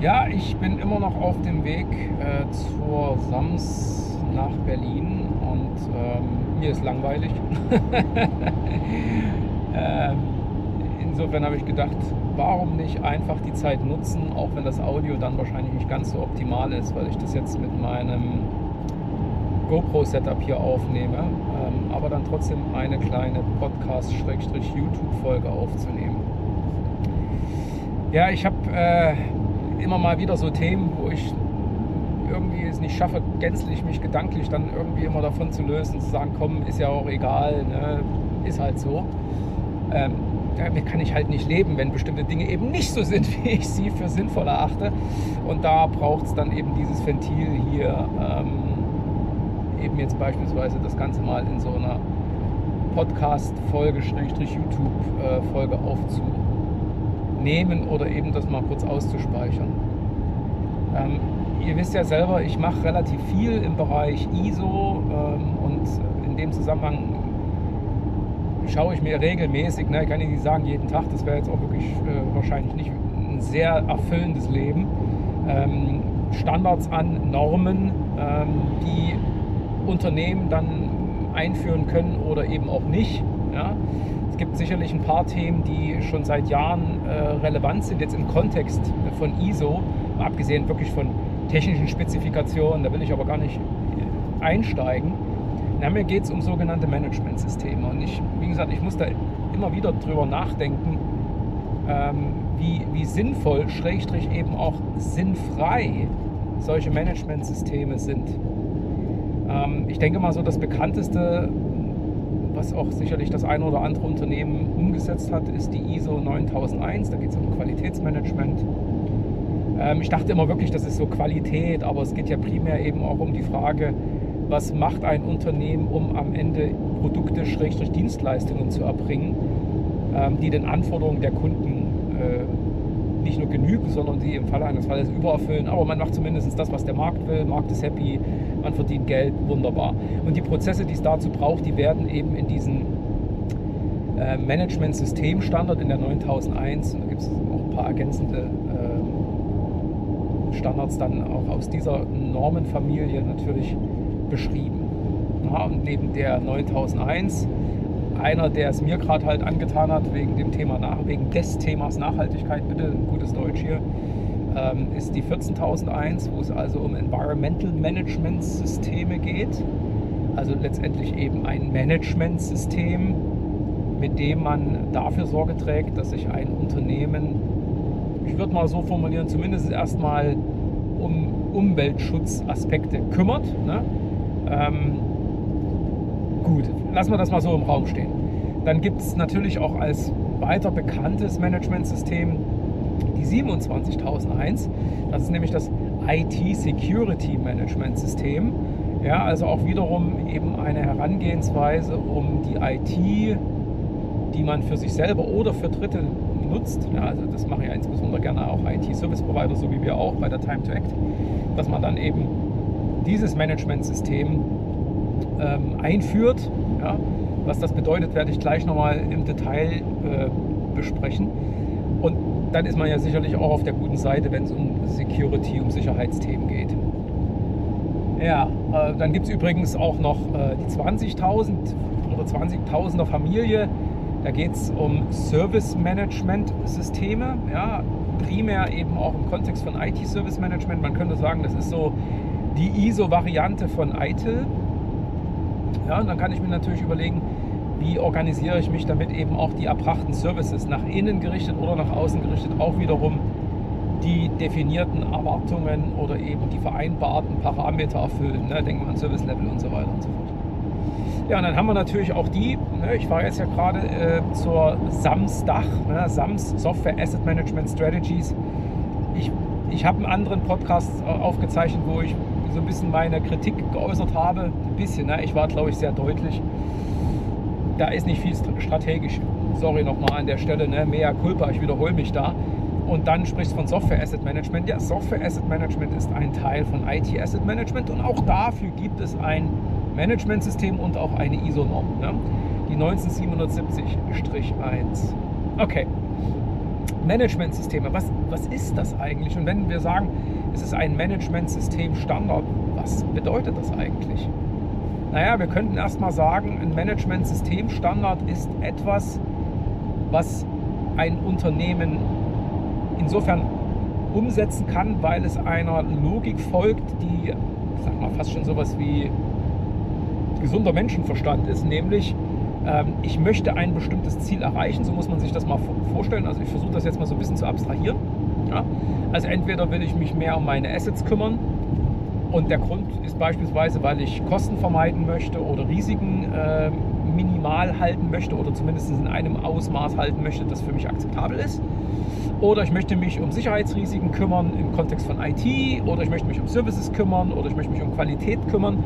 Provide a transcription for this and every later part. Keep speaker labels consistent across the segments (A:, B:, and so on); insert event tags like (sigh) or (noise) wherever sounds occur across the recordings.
A: Ja, ich bin immer noch auf dem Weg äh, zur Sams nach Berlin und ähm, mir ist langweilig. (laughs) ähm, insofern habe ich gedacht, warum nicht einfach die Zeit nutzen, auch wenn das Audio dann wahrscheinlich nicht ganz so optimal ist, weil ich das jetzt mit meinem GoPro-Setup hier aufnehme, ähm, aber dann trotzdem eine kleine Podcast-YouTube-Folge aufzunehmen. Ja, ich habe äh, immer mal wieder so Themen, wo ich irgendwie es nicht schaffe, gänzlich mich gedanklich dann irgendwie immer davon zu lösen, zu sagen, komm, ist ja auch egal, ne? ist halt so. Ähm, damit kann ich halt nicht leben, wenn bestimmte Dinge eben nicht so sind, (laughs) wie ich sie für sinnvoll erachte. Und da braucht es dann eben dieses Ventil hier, ähm, eben jetzt beispielsweise das Ganze mal in so einer Podcast-Folge, YouTube-Folge äh, aufzunehmen nehmen oder eben das mal kurz auszuspeichern. Ähm, ihr wisst ja selber, ich mache relativ viel im Bereich ISO ähm, und in dem Zusammenhang schaue ich mir regelmäßig, ne, ich kann Ihnen nicht sagen jeden Tag, das wäre jetzt auch wirklich äh, wahrscheinlich nicht ein sehr erfüllendes Leben, ähm, Standards an, Normen, ähm, die Unternehmen dann einführen können oder eben auch nicht. Ja? gibt sicherlich ein paar Themen, die schon seit Jahren äh, relevant sind, jetzt im Kontext von ISO, abgesehen wirklich von technischen Spezifikationen, da will ich aber gar nicht einsteigen. Na, mir geht es um sogenannte Managementsysteme und ich, wie gesagt, ich muss da immer wieder drüber nachdenken, ähm, wie, wie sinnvoll, schrägstrich eben auch sinnfrei solche Managementsysteme sind. Ähm, ich denke mal so, das bekannteste was auch sicherlich das eine oder andere Unternehmen umgesetzt hat, ist die ISO 9001. Da geht es um Qualitätsmanagement. Ähm, ich dachte immer wirklich, das ist so Qualität, aber es geht ja primär eben auch um die Frage, was macht ein Unternehmen, um am Ende Produkte, Schrägstrich Dienstleistungen zu erbringen, ähm, die den Anforderungen der Kunden äh, nicht nur genügen, sondern die im Falle eines Falles übererfüllen. Aber man macht zumindest das, was der Markt will. Markt ist happy, man verdient Geld, wunderbar. Und die Prozesse, die es dazu braucht, die werden eben in diesen äh, Management-System-Standard in der 9001, und da gibt es auch ein paar ergänzende äh, Standards dann auch aus dieser Normenfamilie natürlich beschrieben. Ja, und neben der 9001 einer, der es mir gerade halt angetan hat, wegen dem Thema nach, wegen des Themas Nachhaltigkeit, bitte gutes Deutsch hier, ähm, ist die 14001, wo es also um Environmental Management Systeme geht. Also letztendlich eben ein Managementsystem, mit dem man dafür Sorge trägt, dass sich ein Unternehmen, ich würde mal so formulieren, zumindest erstmal um Umweltschutzaspekte kümmert. Ne? Ähm, gut, lassen wir das mal so im Raum stehen. Dann gibt es natürlich auch als weiter bekanntes Managementsystem die 27001. Das ist nämlich das IT Security Management System. Ja, also auch wiederum eben eine Herangehensweise, um die IT, die man für sich selber oder für Dritte nutzt, ja, also das machen ja insbesondere gerne auch IT-Service-Provider, so wie wir auch bei der Time to Act, dass man dann eben dieses Management-System ähm, einführt. Ja. Was das bedeutet, werde ich gleich nochmal im Detail äh, besprechen. Und dann ist man ja sicherlich auch auf der guten Seite, wenn es um Security, um Sicherheitsthemen geht. Ja, äh, dann gibt es übrigens auch noch äh, die 20.000 oder 20.000er Familie. Da geht es um Service-Management-Systeme. Ja, primär eben auch im Kontext von IT-Service-Management. Man könnte sagen, das ist so die ISO-Variante von ITIL. Ja, und dann kann ich mir natürlich überlegen, wie organisiere ich mich, damit eben auch die erbrachten Services nach innen gerichtet oder nach außen gerichtet auch wiederum die definierten Erwartungen oder eben die vereinbarten Parameter erfüllen. Ne? Denken wir an Service Level und so weiter und so fort. Ja, und dann haben wir natürlich auch die, ne, ich war jetzt ja gerade äh, zur SAMS Dach, ne, SAMS Software Asset Management Strategies. Ich, ich habe einen anderen Podcast äh, aufgezeichnet, wo ich so ein bisschen meine Kritik geäußert habe. Ein bisschen, ne? ich war glaube ich sehr deutlich. Da ist nicht viel strategisch. Sorry nochmal an der Stelle, ne? mea culpa, ich wiederhole mich da. und dann sprichst du von Software Asset Management. Ja, Software Asset Management ist ein Teil von IT Asset Management und auch dafür gibt es ein Managementsystem und auch eine ISO-Norm. Ne? Die 19770-1. Okay. Managementsysteme, was, was ist das eigentlich? Und wenn wir sagen, es ist ein Managementsystem Standard, was bedeutet das eigentlich? Naja, wir könnten erstmal sagen, ein Managementsystem Standard ist etwas, was ein Unternehmen insofern umsetzen kann, weil es einer Logik folgt, die, sag mal, fast schon sowas wie gesunder Menschenverstand ist, nämlich ähm, ich möchte ein bestimmtes Ziel erreichen, so muss man sich das mal vorstellen. Also ich versuche das jetzt mal so ein bisschen zu abstrahieren. Ja? Also entweder will ich mich mehr um meine Assets kümmern und der Grund ist beispielsweise, weil ich Kosten vermeiden möchte oder Risiken äh, minimal halten möchte oder zumindest in einem Ausmaß halten möchte, das für mich akzeptabel ist. Oder ich möchte mich um Sicherheitsrisiken kümmern im Kontext von IT oder ich möchte mich um Services kümmern oder ich möchte mich um Qualität kümmern.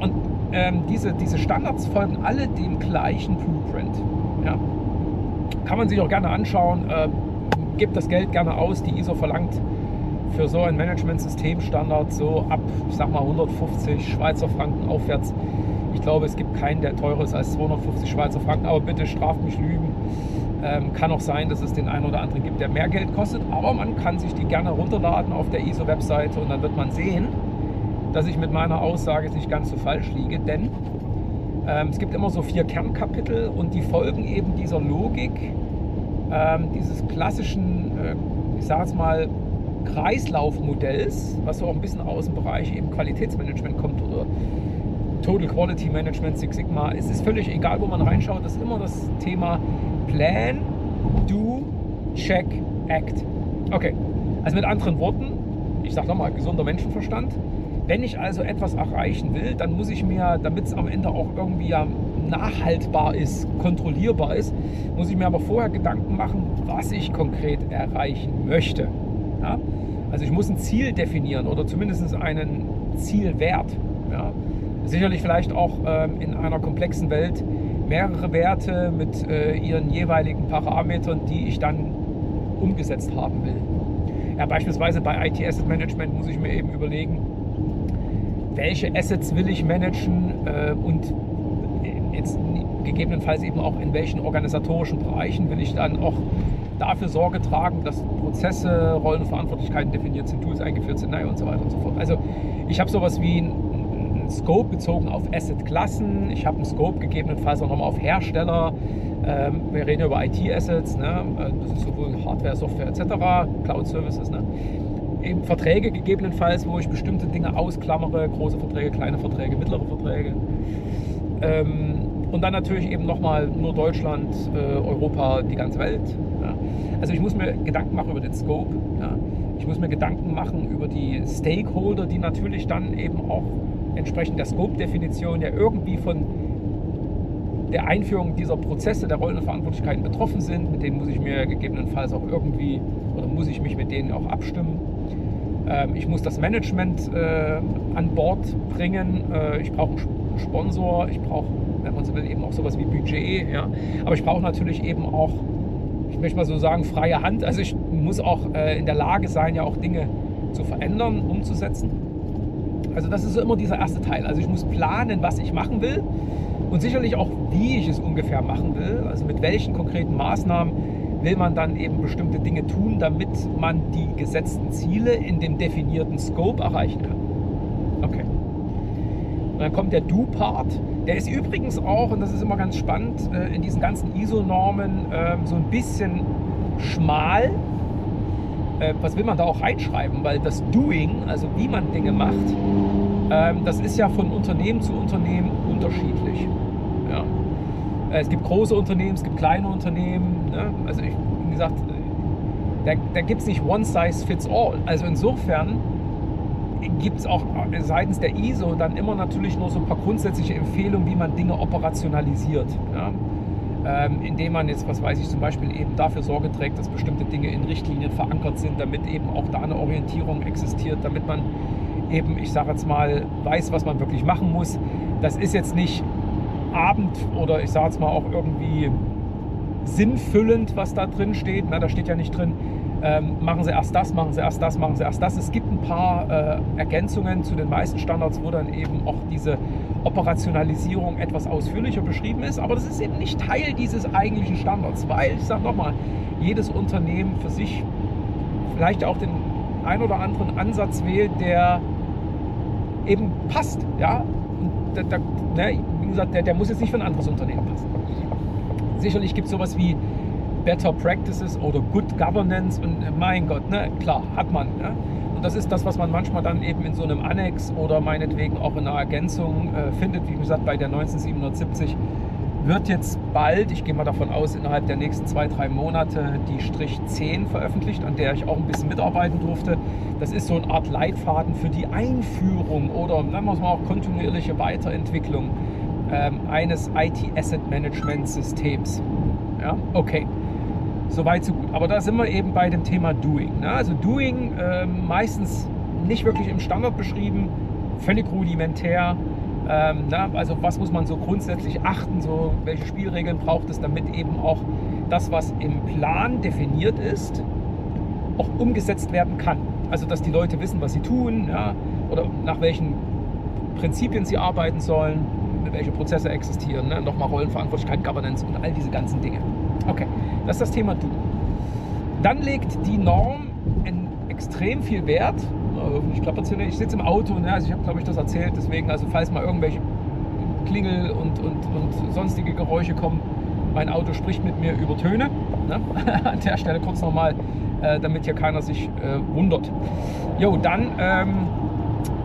A: Und ähm, diese, diese Standards folgen alle dem gleichen Blueprint. Ja. Kann man sich auch gerne anschauen. Äh, gibt das Geld gerne aus. Die ISO verlangt für so ein Management-System-Standard so ab, ich sag mal, 150 Schweizer Franken aufwärts. Ich glaube, es gibt keinen, der teurer ist als 250 Schweizer Franken, aber bitte straft mich Lügen. Ähm, kann auch sein, dass es den einen oder anderen gibt, der mehr Geld kostet, aber man kann sich die gerne runterladen auf der ISO-Webseite und dann wird man sehen, dass ich mit meiner Aussage nicht ganz so falsch liege, denn ähm, es gibt immer so vier Kernkapitel und die folgen eben dieser Logik, ähm, dieses klassischen, äh, ich sage es mal, Kreislaufmodells, was so auch ein bisschen aus dem Bereich eben Qualitätsmanagement kommt oder Total Quality Management, Six Sigma. Es ist völlig egal, wo man reinschaut, das ist immer das Thema Plan, Do, Check, Act. Okay, also mit anderen Worten, ich sage nochmal, gesunder Menschenverstand. Wenn ich also etwas erreichen will, dann muss ich mir, damit es am Ende auch irgendwie ja nachhaltbar ist, kontrollierbar ist, muss ich mir aber vorher Gedanken machen, was ich konkret erreichen möchte. Ja? Also ich muss ein Ziel definieren oder zumindest einen Zielwert. Ja? Sicherlich vielleicht auch ähm, in einer komplexen Welt mehrere Werte mit äh, ihren jeweiligen Parametern, die ich dann umgesetzt haben will. Ja, beispielsweise bei IT Asset Management muss ich mir eben überlegen, welche Assets will ich managen äh, und jetzt gegebenenfalls eben auch in welchen organisatorischen Bereichen will ich dann auch dafür Sorge tragen, dass Prozesse, Rollen und Verantwortlichkeiten definiert sind, Tools eingeführt sind naja, und so weiter und so fort. Also ich habe sowas wie ein, Scope bezogen auf Asset-Klassen, ich habe einen Scope gegebenenfalls auch nochmal auf Hersteller, ähm, wir reden über IT-Assets, ne? Äh, das ist sowohl Hardware, Software etc., Cloud-Services. Ne? Eben Verträge gegebenenfalls, wo ich bestimmte Dinge ausklammere, große Verträge, kleine Verträge, mittlere Verträge. Ähm, und dann natürlich eben nochmal nur Deutschland, äh, Europa, die ganze Welt. Ja. Also ich muss mir Gedanken machen über den Scope. Ja. Ich muss mir Gedanken machen über die Stakeholder, die natürlich dann eben auch entsprechend der Scope-Definition ja irgendwie von der Einführung dieser Prozesse der Rollen und Verantwortlichkeiten betroffen sind. Mit denen muss ich mir gegebenenfalls auch irgendwie oder muss ich mich mit denen auch abstimmen. Ähm, ich muss das Management äh, an Bord bringen. Äh, ich brauche einen Sponsor. Ich brauche wenn man so will, eben auch sowas wie Budget. Ja. Aber ich brauche natürlich eben auch, ich möchte mal so sagen, freie Hand. Also ich muss auch äh, in der Lage sein, ja auch Dinge zu verändern, umzusetzen. Also das ist so immer dieser erste Teil. Also ich muss planen, was ich machen will und sicherlich auch, wie ich es ungefähr machen will. Also mit welchen konkreten Maßnahmen will man dann eben bestimmte Dinge tun, damit man die gesetzten Ziele in dem definierten Scope erreichen kann. Okay. Und dann kommt der Do-Part. Der ist übrigens auch, und das ist immer ganz spannend, äh, in diesen ganzen ISO-Normen ähm, so ein bisschen schmal. Äh, was will man da auch reinschreiben? Weil das Doing, also wie man Dinge macht, ähm, das ist ja von Unternehmen zu Unternehmen unterschiedlich. Ja. Äh, es gibt große Unternehmen, es gibt kleine Unternehmen. Ne? Also ich, wie gesagt, da, da gibt es nicht One Size Fits All. Also insofern gibt es auch seitens der ISO dann immer natürlich nur so ein paar grundsätzliche Empfehlungen, wie man Dinge operationalisiert. Ja? Ähm, indem man jetzt, was weiß ich, zum Beispiel eben dafür Sorge trägt, dass bestimmte Dinge in Richtlinien verankert sind, damit eben auch da eine Orientierung existiert, damit man eben, ich sage jetzt mal, weiß, was man wirklich machen muss. Das ist jetzt nicht Abend oder ich sage jetzt mal auch irgendwie sinnfüllend, was da drin steht. Na, da steht ja nicht drin, ähm, machen Sie erst das, machen Sie erst das, machen Sie erst das. Es gibt ein paar äh, Ergänzungen zu den meisten Standards, wo dann eben auch diese Operationalisierung etwas ausführlicher beschrieben ist. Aber das ist eben nicht Teil dieses eigentlichen Standards, weil, ich sage nochmal, jedes Unternehmen für sich vielleicht auch den ein oder anderen Ansatz wählt, der eben passt. Ja? Da, da, ne, wie gesagt, der, der muss jetzt nicht für ein anderes Unternehmen passen. Sicherlich gibt es sowas wie Better Practices oder Good Governance und äh, mein Gott, ne, klar, hat man. Ne? Und das ist das, was man manchmal dann eben in so einem Annex oder meinetwegen auch in einer Ergänzung äh, findet. Wie gesagt, bei der 19770 wird jetzt bald, ich gehe mal davon aus, innerhalb der nächsten zwei, drei Monate die Strich 10 veröffentlicht, an der ich auch ein bisschen mitarbeiten durfte. Das ist so eine Art Leitfaden für die Einführung oder nennen wir es mal auch kontinuierliche Weiterentwicklung ähm, eines IT-Asset-Management-Systems. Ja, okay. Soweit, so gut. Aber da sind wir eben bei dem Thema Doing. Ne? Also Doing äh, meistens nicht wirklich im Standard beschrieben, völlig rudimentär. Ähm, na, also was muss man so grundsätzlich achten, so welche Spielregeln braucht es, damit eben auch das, was im Plan definiert ist, auch umgesetzt werden kann. Also dass die Leute wissen, was sie tun ja, oder nach welchen Prinzipien sie arbeiten sollen, welche Prozesse existieren, ne? nochmal Rollenverantwortlichkeit, Governance und all diese ganzen Dinge. Okay, das ist das Thema Du. Dann legt die Norm extrem viel Wert. Ich klappert hier nicht. Ich sitze im Auto, ne? also ich habe, glaube ich, das erzählt. Deswegen, also falls mal irgendwelche Klingel und, und, und sonstige Geräusche kommen, mein Auto spricht mit mir über Töne. Ne? (laughs) An der Stelle kurz nochmal, äh, damit hier keiner sich äh, wundert. Jo, dann ähm,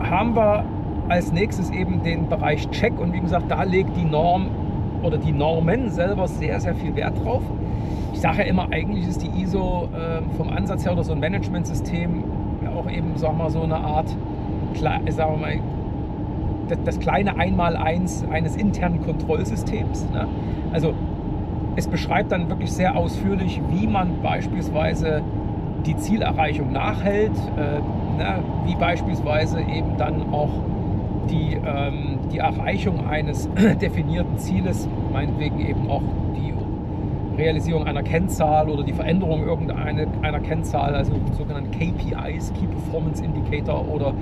A: haben wir als nächstes eben den Bereich Check und wie gesagt, da legt die Norm oder die Normen selber sehr, sehr viel Wert drauf. Ich sage ja immer, eigentlich ist die ISO äh, vom Ansatz her oder so ein Managementsystem ja auch eben, wir mal, so eine Art, sagen wir mal, das, das kleine Einmaleins eines internen Kontrollsystems. Ne? Also es beschreibt dann wirklich sehr ausführlich, wie man beispielsweise die Zielerreichung nachhält, äh, ne? wie beispielsweise eben dann auch die, ähm, die Erreichung eines (clears throat) definierten Zieles, meinetwegen eben auch die Realisierung einer Kennzahl oder die Veränderung irgendeiner Kennzahl, also sogenannte KPIs, Key Performance Indicator oder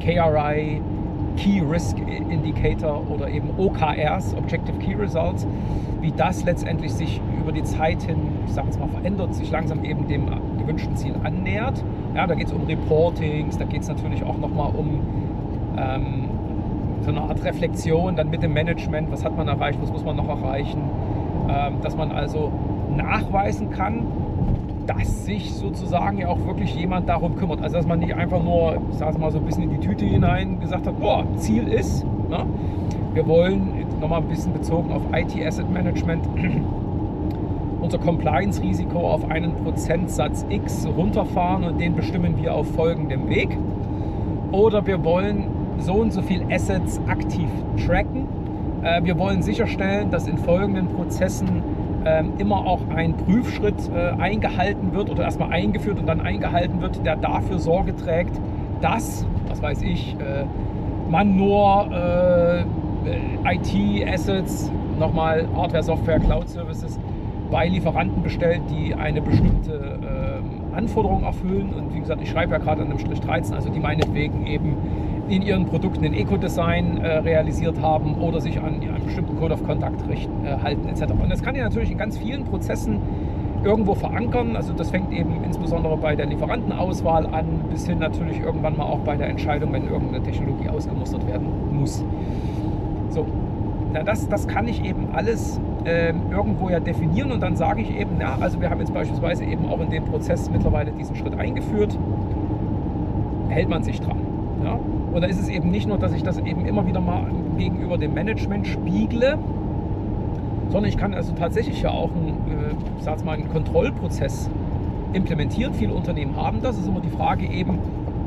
A: KRI, Key Risk Indicator oder eben OKRs, Objective Key Results, wie das letztendlich sich über die Zeit hin, ich sage jetzt mal, verändert, sich langsam eben dem gewünschten Ziel annähert. Ja, da geht es um Reportings, da geht es natürlich auch nochmal um ähm, so eine Art Reflexion dann mit dem Management, was hat man erreicht, was muss man noch erreichen, ähm, dass man also nachweisen kann, dass sich sozusagen ja auch wirklich jemand darum kümmert. Also dass man nicht einfach nur, ich sage mal so ein bisschen in die Tüte hinein gesagt hat, boah, Ziel ist, ne? wir wollen, nochmal ein bisschen bezogen auf IT Asset Management, (clears throat) unser Compliance-Risiko auf einen Prozentsatz X runterfahren und den bestimmen wir auf folgendem Weg. Oder wir wollen so und so viel Assets aktiv tracken. Äh, wir wollen sicherstellen, dass in folgenden Prozessen ähm, immer auch ein Prüfschritt äh, eingehalten wird oder erstmal eingeführt und dann eingehalten wird, der dafür Sorge trägt, dass, was weiß ich, äh, man nur IT-Assets, nochmal Hardware, Software, Cloud-Services bei Lieferanten bestellt, die eine bestimmte ähm, Anforderung erfüllen. Und wie gesagt, ich schreibe ja gerade an dem Strich 13, also die meinetwegen eben in ihren Produkten ein Eco-Design äh, realisiert haben oder sich an einen bestimmten Code of Conduct richten, äh, halten etc. Und das kann ja natürlich in ganz vielen Prozessen irgendwo verankern. Also das fängt eben insbesondere bei der Lieferantenauswahl an, bis hin natürlich irgendwann mal auch bei der Entscheidung, wenn irgendeine Technologie ausgemustert werden muss. So, na das, das kann ich eben alles äh, irgendwo ja definieren und dann sage ich eben, ja, also wir haben jetzt beispielsweise eben auch in dem Prozess mittlerweile diesen Schritt eingeführt, hält man sich dran. Ja? Und da ist es eben nicht nur, dass ich das eben immer wieder mal gegenüber dem Management spiegle, sondern ich kann also tatsächlich ja auch einen, äh, mal, einen Kontrollprozess implementieren. Viele Unternehmen haben das. Es ist immer die Frage eben,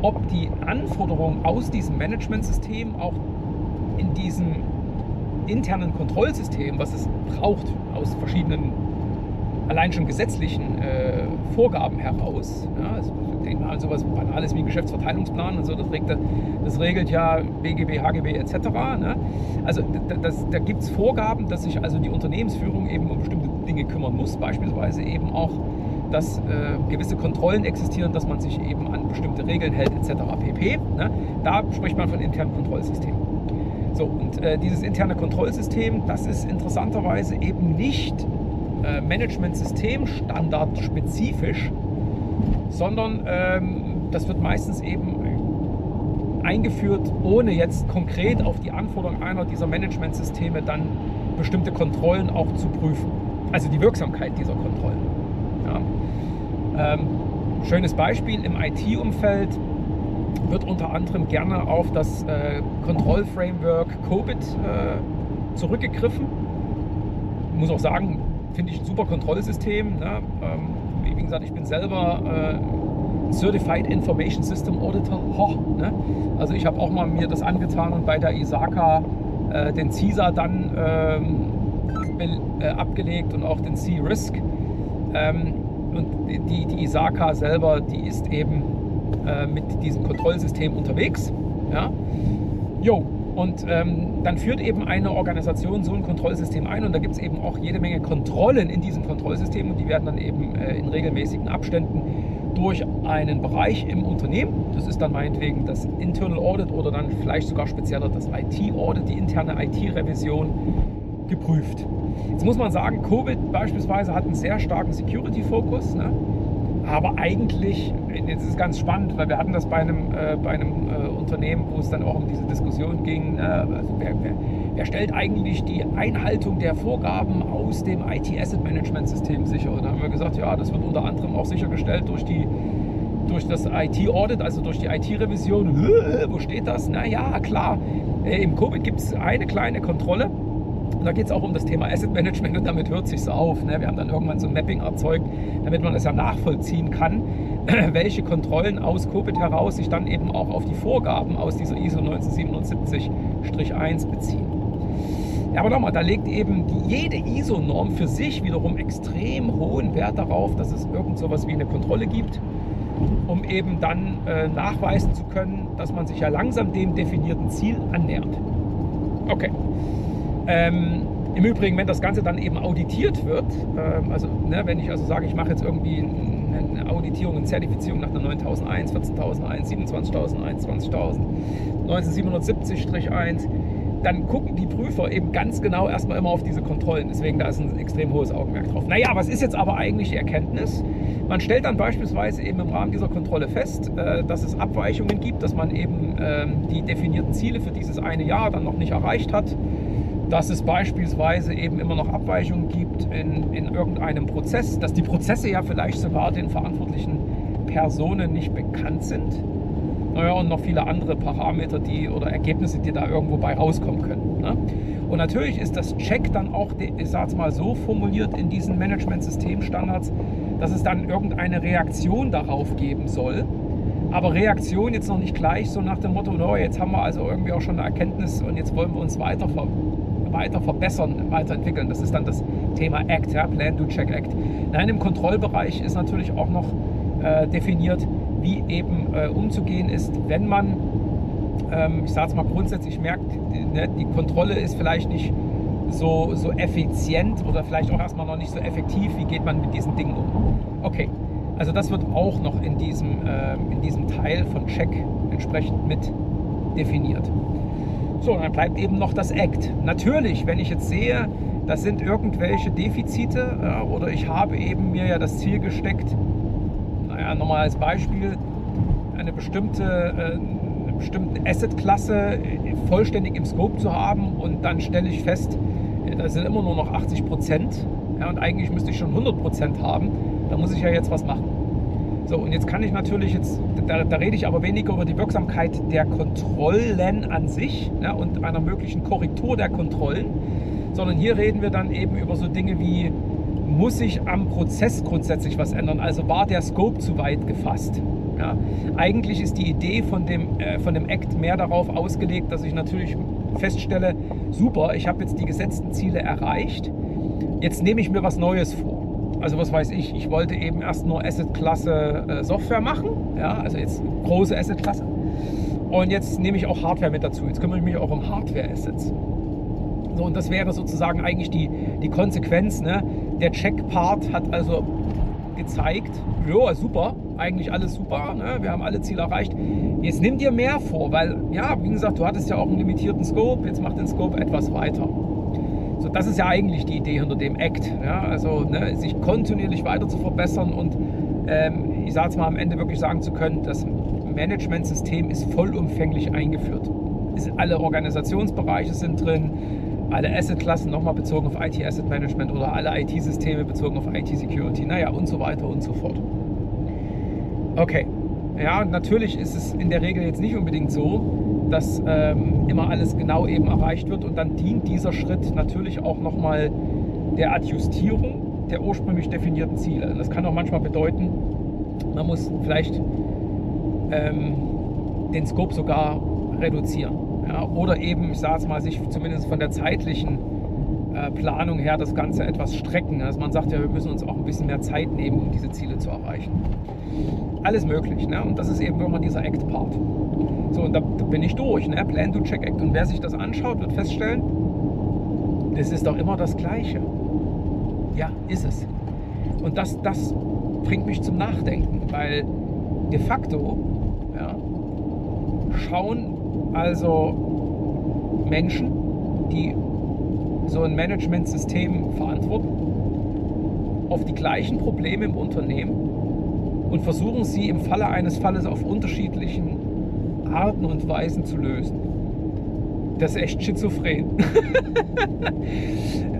A: ob die Anforderungen aus diesem Managementsystem auch in diesem internen Kontrollsystem, was es braucht, aus verschiedenen allein schon gesetzlichen äh, Vorgaben heraus. Ja, also denkt man an sowas Banales wie Geschäftsverteilungsplan und so, das regelt, das regelt ja BGB, HGB etc. Ne? Also das, da gibt es Vorgaben, dass sich also die Unternehmensführung eben um bestimmte Dinge kümmern muss, beispielsweise eben auch dass äh, gewisse Kontrollen existieren, dass man sich eben an bestimmte Regeln hält etc. pp. Ne? Da spricht man von internen Kontrollsystemen. So, und äh, dieses interne Kontrollsystem, das ist interessanterweise eben nicht äh, Management-System standardspezifisch, sondern ähm, das wird meistens eben eingeführt, ohne jetzt konkret auf die Anforderungen einer dieser Managementsysteme dann bestimmte Kontrollen auch zu prüfen. Also die Wirksamkeit dieser Kontrollen. Ja. Ähm, schönes Beispiel im IT-Umfeld wird unter anderem gerne auf das äh, Kontrollframework COBIT äh, zurückgegriffen. Ich muss auch sagen, finde ich ein super Kontrollsystem. Ne? Ähm, wie gesagt, ich bin selber äh, Certified Information System Auditor. Ho, ne? Also ich habe auch mal mir das angetan und bei der ISACA äh, den CISA dann ähm, äh, abgelegt und auch den C-Risk. Ähm, und die, die ISACA selber, die ist eben äh, mit diesem Kontrollsystem unterwegs. Ja? Jo, und ähm, dann führt eben eine Organisation so ein Kontrollsystem ein und da gibt es eben auch jede Menge Kontrollen in diesem Kontrollsystem und die werden dann eben äh, in regelmäßigen Abständen durch einen Bereich im Unternehmen, das ist dann meinetwegen das Internal Audit oder dann vielleicht sogar spezieller das IT-Audit, die interne IT-Revision, geprüft. Jetzt muss man sagen, Covid beispielsweise hat einen sehr starken Security-Fokus. Ne? Aber eigentlich, jetzt ist es ganz spannend, weil wir hatten das bei einem, äh, bei einem Unternehmen, wo es dann auch um diese Diskussion ging, äh, also wer, wer, wer, stellt eigentlich die Einhaltung der Vorgaben aus dem IT-Asset-Management-System sicher? Und da haben wir gesagt, ja, das wird unter anderem auch sichergestellt durch die durch das IT-Audit, also durch die IT-Revision. Wo steht das? Naja, klar, äh, im Covid gibt es eine kleine Kontrolle da geht es auch um das Thema Asset Management und damit hört sich auf. Ne? Wir haben dann irgendwann so ein Mapping erzeugt, damit man es ja nachvollziehen kann, (clears throat) welche Kontrollen aus Covid heraus sich dann eben auch auf die Vorgaben aus dieser ISO 1977-1 beziehen. Ja, aber nochmal, da legt eben jede ISO-Norm für sich wiederum extrem hohen Wert darauf, dass es irgend so etwas wie eine Kontrolle gibt, um eben dann äh, nachweisen zu können, dass man sich ja langsam dem definierten Ziel annähert. Okay. Ähm, Im Übrigen, wenn das Ganze dann eben auditiert wird, ähm, also ne, wenn ich also sage, ich mache jetzt irgendwie eine Auditierung, eine Zertifizierung nach der 9001, 14001, 27001, 20.000, 19770-1, dann gucken die Prüfer eben ganz genau erstmal immer auf diese Kontrollen. Deswegen da ist ein extrem hohes Augenmerk drauf. Naja, was ist jetzt aber eigentlich die Erkenntnis? Man stellt dann beispielsweise eben im Rahmen dieser Kontrolle fest, äh, dass es Abweichungen gibt, dass man eben ähm, die definierten Ziele für dieses eine Jahr dann noch nicht erreicht hat dass es beispielsweise eben immer noch Abweichungen gibt in, in irgendeinem Prozess, dass die Prozesse ja vielleicht sogar den verantwortlichen Personen nicht bekannt sind. Naja, und noch viele andere Parameter die, oder Ergebnisse, die da irgendwo bei rauskommen können. Ne? Und natürlich ist das Check dann auch, ich sage es mal so formuliert in diesen Management-Systemstandards, dass es dann irgendeine Reaktion darauf geben soll. Aber Reaktion jetzt noch nicht gleich so nach dem Motto, no, jetzt haben wir also irgendwie auch schon eine Erkenntnis und jetzt wollen wir uns weiter weiter verbessern, weiterentwickeln. Das ist dann das Thema ACT, ja, Plan, Do, Check, Act. Nein, im Kontrollbereich ist natürlich auch noch äh, definiert, wie eben äh, umzugehen ist, wenn man, ähm, ich sage es mal grundsätzlich, merkt, ne, die Kontrolle ist vielleicht nicht so, so effizient oder vielleicht auch erstmal noch nicht so effektiv, wie geht man mit diesen Dingen um. Okay, also das wird auch noch in diesem, äh, in diesem Teil von Check entsprechend mit definiert. So, dann bleibt eben noch das Act. Natürlich, wenn ich jetzt sehe, das sind irgendwelche Defizite ja, oder ich habe eben mir ja das Ziel gesteckt, naja, nochmal als Beispiel, eine bestimmte, äh, eine bestimmte Asset-Klasse vollständig im Scope zu haben und dann stelle ich fest, da sind immer nur noch 80 Prozent ja, und eigentlich müsste ich schon 100 Prozent haben, da muss ich ja jetzt was machen. So, und jetzt kann ich natürlich, jetzt, da, da rede ich aber weniger über die Wirksamkeit der Kontrollen an sich ja, und einer möglichen Korrektur der Kontrollen, sondern hier reden wir dann eben über so Dinge wie, muss sich am Prozess grundsätzlich was ändern? Also war der Scope zu weit gefasst? Ja, eigentlich ist die Idee von dem, äh, von dem Act mehr darauf ausgelegt, dass ich natürlich feststelle, super, ich habe jetzt die gesetzten Ziele erreicht, jetzt nehme ich mir was Neues vor. Also was weiß ich, ich wollte eben erst nur Asset-Klasse äh, Software machen, ja, also jetzt große Asset-Klasse. Und jetzt nehme ich auch Hardware mit dazu. Jetzt kümmere ich mich auch um Hardware-Assets. So, und das wäre sozusagen eigentlich die, die Konsequenz. Ne? Der Check-Part hat also gezeigt, ja, super, eigentlich alles super, ne? wir haben alle Ziele erreicht. Jetzt nimm dir mehr vor, weil, ja, wie gesagt, du hattest ja auch einen limitierten Scope, jetzt mach den Scope etwas weiter. So, das ist ja eigentlich die Idee hinter dem Act. Ja? Also ne, sich kontinuierlich weiter zu verbessern und ähm, ich sage es mal am Ende wirklich sagen zu können, das Managementsystem ist vollumfänglich eingeführt. Ist, alle Organisationsbereiche sind drin, alle Assetklassen nochmal bezogen auf IT Asset Management oder alle IT-Systeme bezogen auf IT Security, naja und so weiter und so fort. Okay, ja, natürlich ist es in der Regel jetzt nicht unbedingt so, dass ähm, immer alles genau eben erreicht wird und dann dient dieser Schritt natürlich auch nochmal der Adjustierung der ursprünglich definierten Ziele. Das kann auch manchmal bedeuten, man muss vielleicht ähm, den Scope sogar reduzieren. Ja, oder eben, ich sage es mal, sich zumindest von der zeitlichen Planung her das Ganze etwas strecken. Also man sagt ja, wir müssen uns auch ein bisschen mehr Zeit nehmen, um diese Ziele zu erreichen. Alles möglich. Ne? Und das ist eben immer dieser Act-Part. So, und da, da, bin ich durch. Ne? Plan, do, check, act. Und wer sich das anschaut, wird feststellen, das ist doch immer das Gleiche. Ja, ist es. Und das, das bringt mich zum Nachdenken, weil de facto ja, schauen also Menschen, die so ein Managementsystem verantworten, auf die gleichen Probleme im Unternehmen und versuchen sie im Falle eines Falles auf unterschiedlichen Arten und Weisen zu lösen. Das ist echt schizophren. (laughs)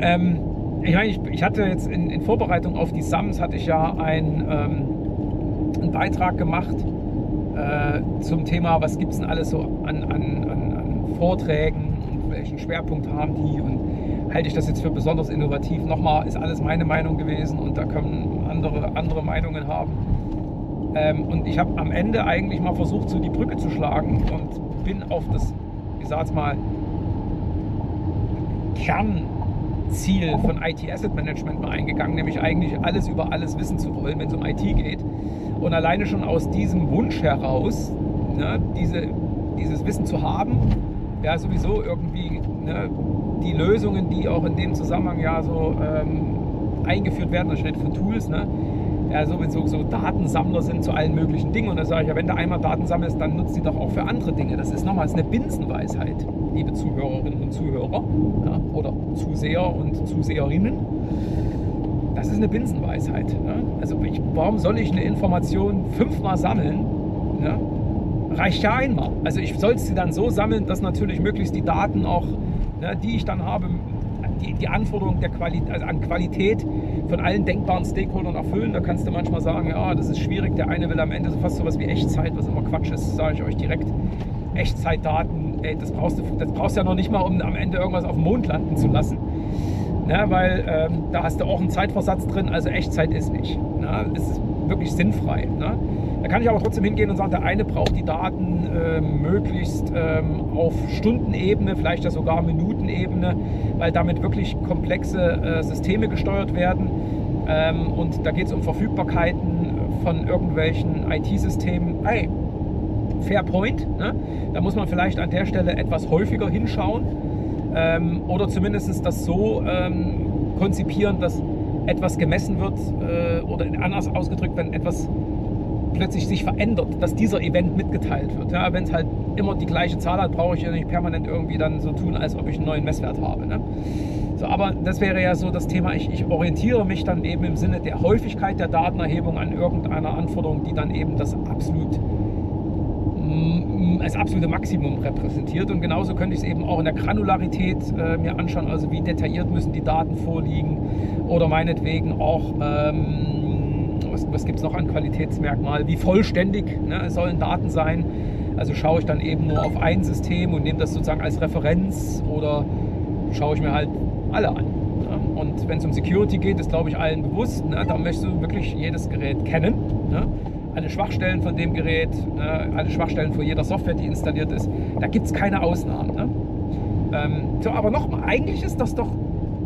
A: ähm, ich meine, ich, ich, hatte jetzt in, in, Vorbereitung auf die SAMS hatte ich ja ein, ähm, einen Beitrag gemacht äh, zum Thema, was gibt es denn alles so an, an, an, an Vorträgen und welchen Schwerpunkt haben die und halte ich das jetzt für besonders innovativ. Nochmal ist alles meine Meinung gewesen und da können andere andere Meinungen haben. Ähm, und ich habe am Ende eigentlich mal versucht, so die Brücke zu schlagen und bin auf das, ich sage mal, Kernziel von IT Asset Management mal eingegangen, nämlich eigentlich alles über alles wissen zu wollen, wenn es um IT geht. Und alleine schon aus diesem Wunsch heraus, ne, diese, dieses Wissen zu haben, ja sowieso irgendwie ne, die Lösungen, die auch in dem Zusammenhang ja so ähm, eingeführt werden, das steht von Tools, ne, ja, sowieso so Datensammler sind zu allen möglichen Dingen. Und da sage ich ja, wenn du einmal Daten sammelst, dann nutzt die doch auch für andere Dinge. Das ist nochmals eine Binsenweisheit, liebe Zuhörerinnen und Zuhörer ja, oder Zuseher und Zuseherinnen. Das ist eine Binsenweisheit. Ne? Also ich, warum soll ich eine Information fünfmal sammeln? Ne? Reicht ja einmal. Also ich soll sie dann so sammeln, dass natürlich möglichst die Daten auch, ne, die ich dann habe, die, die Anforderungen der Quali also an Qualität von allen denkbaren Stakeholdern erfüllen. Da kannst du manchmal sagen, ja, das ist schwierig. Der eine will am Ende so fast sowas wie Echtzeit, was immer Quatsch ist, sage ich euch direkt. Echtzeitdaten, ey, das brauchst du, das brauchst ja noch nicht mal, um am Ende irgendwas auf dem Mond landen zu lassen ne, weil ähm, da hast du auch einen Zeitversatz drin, also Echtzeit ist nicht. Ne, ist wirklich sinnfrei. Ne. Da kann ich aber trotzdem hingehen und sagen, der eine braucht die Daten äh, möglichst ähm, auf Stundenebene, vielleicht ja sogar Minutenebene, weil damit wirklich komplexe äh, Systeme gesteuert werden. Ähm, und da geht es um Verfügbarkeiten von irgendwelchen IT-Systemen. Hey, fair point. Ne? Da muss man vielleicht an der Stelle etwas häufiger hinschauen ähm, oder zumindest das so ähm, konzipieren, dass etwas gemessen wird äh, oder anders ausgedrückt, wenn etwas plötzlich sich verändert, dass dieser Event mitgeteilt wird. Ja, wenn es halt immer die gleiche Zahl hat, brauche ich ja nicht permanent irgendwie dann so tun, als ob ich einen neuen Messwert habe. Ne? So, aber das wäre ja so das Thema, ich, ich orientiere mich dann eben im Sinne der Häufigkeit der Datenerhebung an irgendeiner Anforderung, die dann eben das absolut als absolute Maximum repräsentiert. Und genauso könnte ich es eben auch in der Granularität äh, mir anschauen, also wie detailliert müssen die Daten vorliegen oder meinetwegen auch, ähm, was, was gibt es noch an Qualitätsmerkmal, wie vollständig ne, sollen Daten sein. Also schaue ich dann eben nur auf ein System und nehme das sozusagen als Referenz oder schaue ich mir halt alle an. Ne? Und wenn es um Security geht, ist glaube ich allen bewusst, ne? da möchtest du wirklich jedes Gerät kennen. Ne? alle Schwachstellen von dem Gerät, ne, alle Schwachstellen von jeder Software, die installiert ist. Da gibt es keine Ausnahmen. Ne? Ähm, so, aber nochmal, eigentlich ist das doch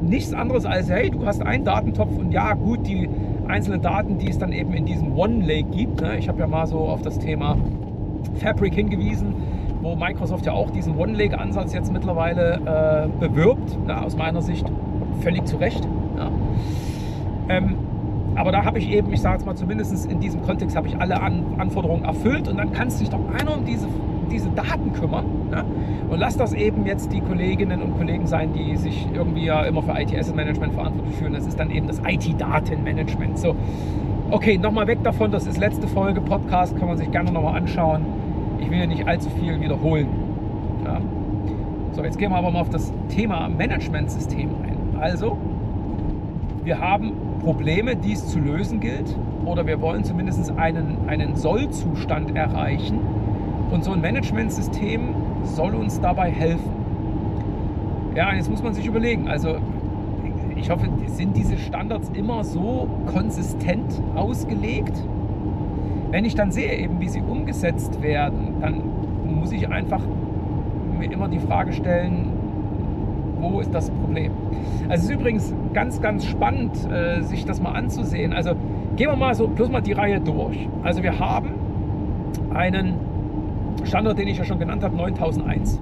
A: nichts anderes als, hey, du hast einen Datentopf und ja, gut, die einzelnen Daten, die es dann eben in diesem One Lake gibt. Ne? Ich habe ja mal so auf das Thema Fabric hingewiesen, wo Microsoft ja auch diesen One Lake Ansatz jetzt mittlerweile äh, bewirbt, ne? aus meiner Sicht völlig zu Recht. Ja. Ähm, aber da habe ich eben, ich sage jetzt mal zumindest in diesem Kontext, habe ich alle An Anforderungen erfüllt und dann kann sich doch einer um diese, diese Daten kümmern. Ne? Und lass das eben jetzt die Kolleginnen und Kollegen sein, die sich irgendwie ja immer für IT-Asset-Management verantwortlich fühlen. Das ist dann eben das IT-Datenmanagement. So, okay, nochmal weg davon, das ist letzte Folge, Podcast, kann man sich gerne nochmal anschauen. Ich will ja nicht allzu viel wiederholen. Ja? So, jetzt gehen wir aber mal auf das Thema Managementsystem ein. Also, wir haben Probleme, die es zu lösen gilt, oder wir wollen zumindest einen, einen Sollzustand erreichen. Und so ein Managementsystem soll uns dabei helfen. Ja, jetzt muss man sich überlegen, also ich hoffe, sind diese Standards immer so konsistent ausgelegt? Wenn ich dann sehe, eben wie sie umgesetzt werden, dann muss ich einfach mir immer die Frage stellen, wo ist das Problem? Also es ist übrigens ganz, ganz spannend, äh, sich das mal anzusehen. Also gehen wir mal so bloß mal die Reihe durch. Also wir haben einen Standort, den ich ja schon genannt habe, 9001,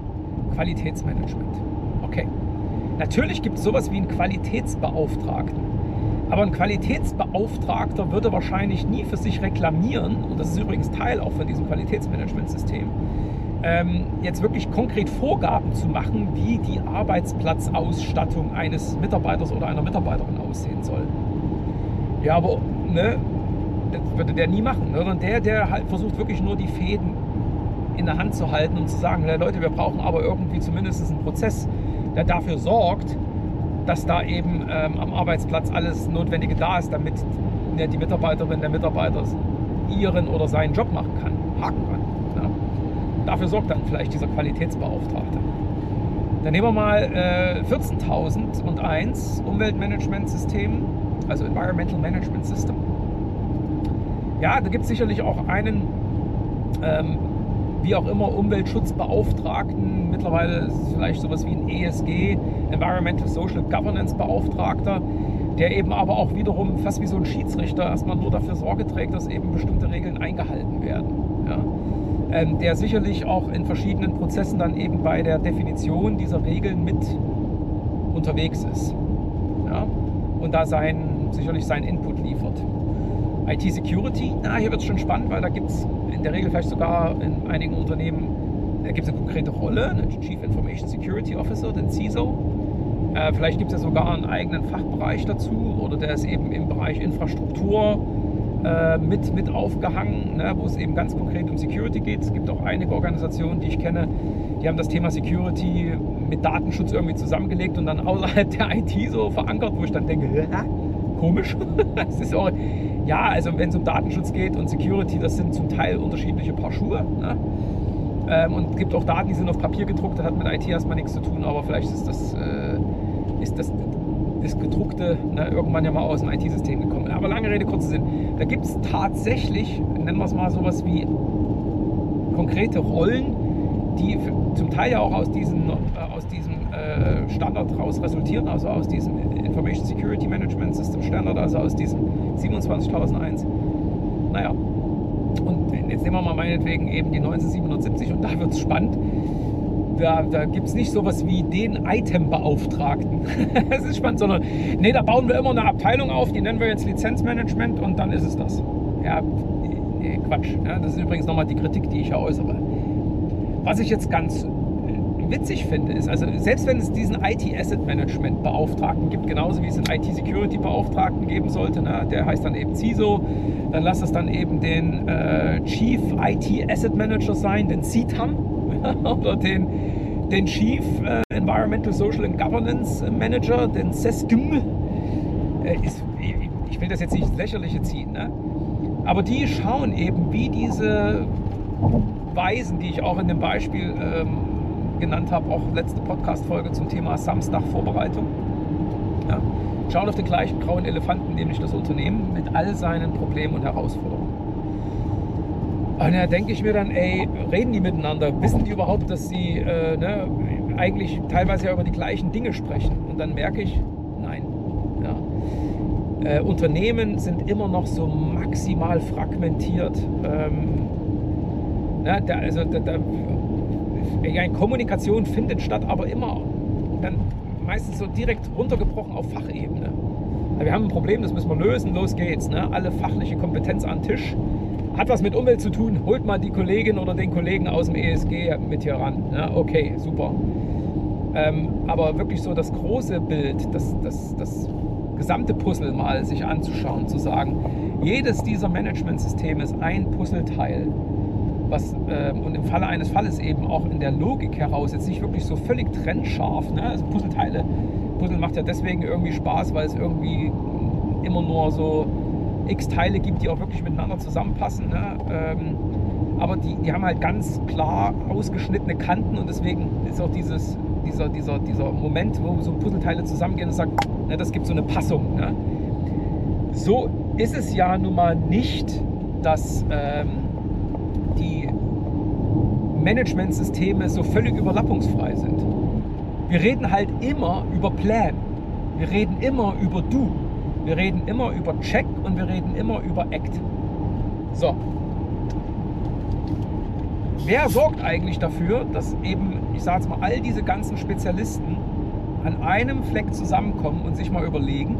A: Qualitätsmanagement. Okay. Natürlich gibt es sowas wie einen Qualitätsbeauftragten. Aber ein Qualitätsbeauftragter würde wahrscheinlich nie für sich reklamieren, und das ist übrigens Teil auch von diesem Qualitätsmanagementsystem, ähm, jetzt wirklich konkret Vorgaben zu machen, wie die Arbeitsplatzausstattung eines Mitarbeiters oder einer Mitarbeiterin aussehen soll. Ja, aber ne, das würde der nie machen, sondern der, der halt versucht wirklich nur die Fäden in der Hand zu halten und zu sagen, Leute, wir brauchen aber irgendwie zumindest einen Prozess, der dafür sorgt, dass da eben ähm, am Arbeitsplatz alles Notwendige da ist, damit ne, die Mitarbeiterin, der Mitarbeiter ihren oder seinen Job machen kann. Haken dran. Ja. Dafür sorgt dann vielleicht dieser Qualitätsbeauftragte. Dann nehmen wir mal äh, 14.001 Umweltmanagementsystem, also Environmental Management System. Ja, da gibt es sicherlich auch einen, ähm, wie auch immer, Umweltschutzbeauftragten. Mittlerweile ist es vielleicht sowas wie ein ESG, Environmental Social Governance Beauftragter, der eben aber auch wiederum fast wie so ein Schiedsrichter erstmal nur dafür Sorge trägt, dass eben bestimmte Regeln eingehalten werden. Ja? ähm, der sicherlich auch in verschiedenen Prozessen dann eben bei der Definition dieser Regeln mit unterwegs ist. Ja? Und da sein, sicherlich seinen Input liefert. IT-Security, na, hier wird es schon spannend, weil da gibt es in der Regel vielleicht sogar in einigen Unternehmen da gibt es eine konkrete Rolle, einen Chief Information Security Officer, den CISO. Äh, vielleicht gibt es ja sogar einen eigenen Fachbereich dazu oder der ist eben im Bereich Infrastruktur äh, mit, mit aufgehangen, ne, wo es eben ganz konkret um Security geht. Es gibt auch einige Organisationen, die ich kenne, die haben das Thema Security mit Datenschutz irgendwie zusammengelegt und dann außerhalb der (laughs) IT so verankert, wo ich dann denke, komisch. (laughs) das ist auch, ja, also wenn es um Datenschutz geht und Security, das sind zum Teil unterschiedliche Paar Schuhe. Ne? Ähm, und es gibt auch Daten, die sind auf Papier gedruckt, das hat mit IT erstmal nichts zu tun, aber vielleicht ist das, äh, ist das das gedruckte ne, irgendwann ja mal aus dem IT-System gekommen. Aber lange Rede, kurzer Sinn. Da gibt es tatsächlich, nennen wir es mal sowas wie konkrete Rollen, die zum Teil ja auch aus, diesen, äh, aus diesem äh, Standard raus resultieren, also aus diesem Information Security Management System Standard, also aus diesem 27001. Naja, und jetzt nehmen wir mal meinetwegen eben die 19770 und da wird es spannend da, da gibt es nicht sowas wie den Item-Beauftragten. (laughs) das ist spannend, sondern nee, da bauen wir immer eine Abteilung auf, die nennen wir jetzt Lizenzmanagement und dann ist es das. Ja, nee, Quatsch. Ja, das ist übrigens nochmal die Kritik, die ich ja äußere. Was ich jetzt ganz witzig finde, ist, also selbst wenn es diesen IT-Asset-Management-Beauftragten gibt, genauso wie es einen IT-Security-Beauftragten geben sollte, ne, der heißt dann eben CISO, dann lass es dann eben den äh, Chief IT-Asset-Manager sein, den CITAM, (laughs) oder den, den Chief äh, Environmental Social and Governance Manager, den SESGM. Äh, ist, ich will das jetzt nicht ins Lächerliche ziehen, ne? aber die schauen eben, wie diese Weisen, die ich auch in dem Beispiel ähm, genannt habe, auch letzte Podcast-Folge zum Thema Samstag-Vorbereitung, ja, schauen auf den gleichen grauen Elefanten, nämlich das Unternehmen mit all seinen Problemen und Herausforderungen. Und da denke ich mir dann, ey, reden die miteinander? Wissen die überhaupt, dass sie äh, ne, eigentlich teilweise ja über die gleichen Dinge sprechen? Und dann merke ich, nein. Ja. Äh, Unternehmen sind immer noch so maximal fragmentiert. Ähm, na, da, also da, da, ja, Kommunikation findet statt, aber immer dann meistens so direkt runtergebrochen auf Fachebene. Wir haben ein Problem, das müssen wir lösen, los geht's. Ne? Alle fachliche Kompetenz an den Tisch. Hat was mit Umwelt zu tun, holt mal die Kollegin oder den Kollegen aus dem ESG mit hier ran. Ne? Okay, super. Ähm, aber wirklich so das große Bild, das, das, das gesamte Puzzle mal sich anzuschauen, zu sagen, jedes dieser Managementsysteme ist ein Puzzleteil, was äh, und im Falle eines Falles eben auch in der Logik heraus jetzt nicht wirklich so völlig trennscharf, ne? also Puzzleteile, Puzzle macht ja deswegen irgendwie Spaß, weil es irgendwie immer nur so x Teile gibt, die auch wirklich miteinander zusammenpassen. Ne? Ähm, aber die, die haben halt ganz klar ausgeschnittene Kanten und deswegen ist auch dieses, dieser, dieser, dieser Moment, wo so Puzzleteile zusammengehen und sagen, ne, das gibt so eine Passung. Ne? So ist es ja nun mal nicht, dass ähm, Managementsysteme so völlig überlappungsfrei sind. Wir reden halt immer über Plan. Wir reden immer über Do. Wir reden immer über Check und wir reden immer über Act. So. Wer sorgt eigentlich dafür, dass eben, ich sage jetzt mal, all diese ganzen Spezialisten an einem Fleck zusammenkommen und sich mal überlegen,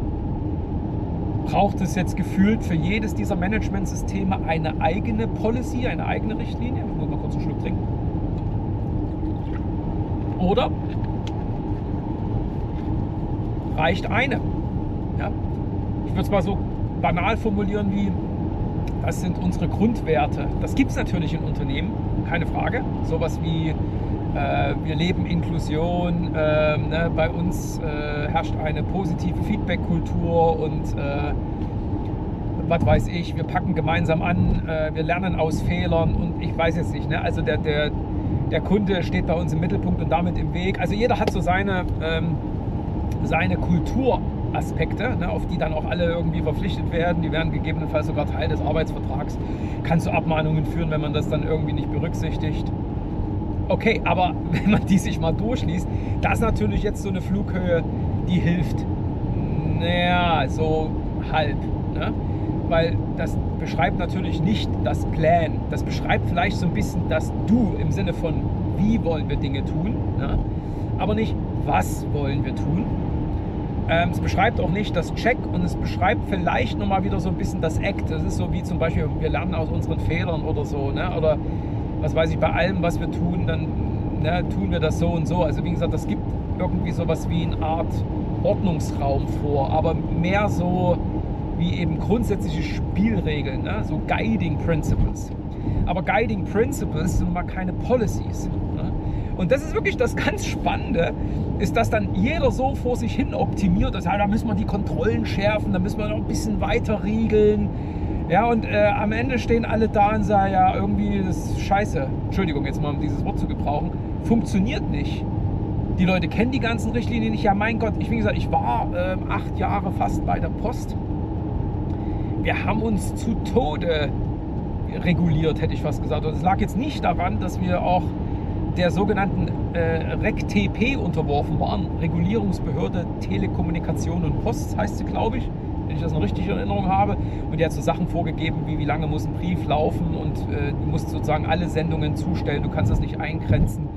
A: braucht es jetzt gefühlt für jedes dieser Managementsysteme eine eigene Policy, eine eigene Richtlinie? Ich muss mal kurz einen Schluck trinken. Oder reicht eine? Ja? Ich würde es mal so banal formulieren wie, das sind unsere Grundwerte. Das gibt es natürlich in Unternehmen, keine Frage. Sowas wie äh, wir leben Inklusion, äh, ne, bei uns äh, herrscht eine positive Feedback-Kultur und äh, was weiß ich, wir packen gemeinsam an, äh, wir lernen aus Fehlern und ich weiß jetzt nicht, ne? also der, der, der Kunde steht bei uns im Mittelpunkt und damit im Weg. Also jeder hat so seine, ähm, seine Kulturaspekte, ne, auf die dann auch alle irgendwie verpflichtet werden. Die werden gegebenenfalls sogar Teil des Arbeitsvertrags. Kann zu Abmahnungen führen, wenn man das dann irgendwie nicht berücksichtigt. Okay, aber (laughs) wenn man die sich mal durchliest, das ist natürlich jetzt so eine Flughöhe, die hilft. Naja, so halb. Ne? Weil das beschreibt natürlich nicht das Plan. Das beschreibt vielleicht so ein bisschen das Du im Sinne von, wie wollen wir Dinge tun. Ne? Aber nicht, was wollen wir tun. Ähm, es beschreibt auch nicht das Check und es beschreibt vielleicht nochmal wieder so ein bisschen das Act. Das ist so wie zum Beispiel, wir lernen aus unseren Fehlern oder so. Ne? Oder was weiß ich, bei allem, was wir tun, dann ne, tun wir das so und so. Also wie gesagt, das gibt irgendwie sowas wie eine Art Ordnungsraum vor, aber mehr so wie eben grundsätzliche Spielregeln, ne? so Guiding Principles. Aber Guiding Principles sind mal keine Policies. Ne? Und das ist wirklich das ganz Spannende, ist, dass dann jeder so vor sich hin optimiert, dass ja, da müssen wir die Kontrollen schärfen, da müssen wir noch ein bisschen weiter riegeln, ja, und äh, am Ende stehen alle da und sagen, ja, irgendwie das ist scheiße. Entschuldigung, jetzt mal um dieses Wort zu gebrauchen. Funktioniert nicht. Die Leute kennen die ganzen Richtlinien nicht. Ja, mein Gott, ich, wie gesagt, ich war äh, acht Jahre fast bei der Post. Wir haben uns zu Tode reguliert, hätte ich fast gesagt. Und es lag jetzt nicht daran, dass wir auch der sogenannten äh, RECTP unterworfen waren. Regulierungsbehörde Telekommunikation und Post heißt sie, glaube ich wenn ich das noch richtig in Erinnerung habe. Und die hat so Sachen vorgegeben, wie wie lange muss ein Brief laufen und äh, du musst sozusagen alle Sendungen zustellen, du kannst das nicht eingrenzen.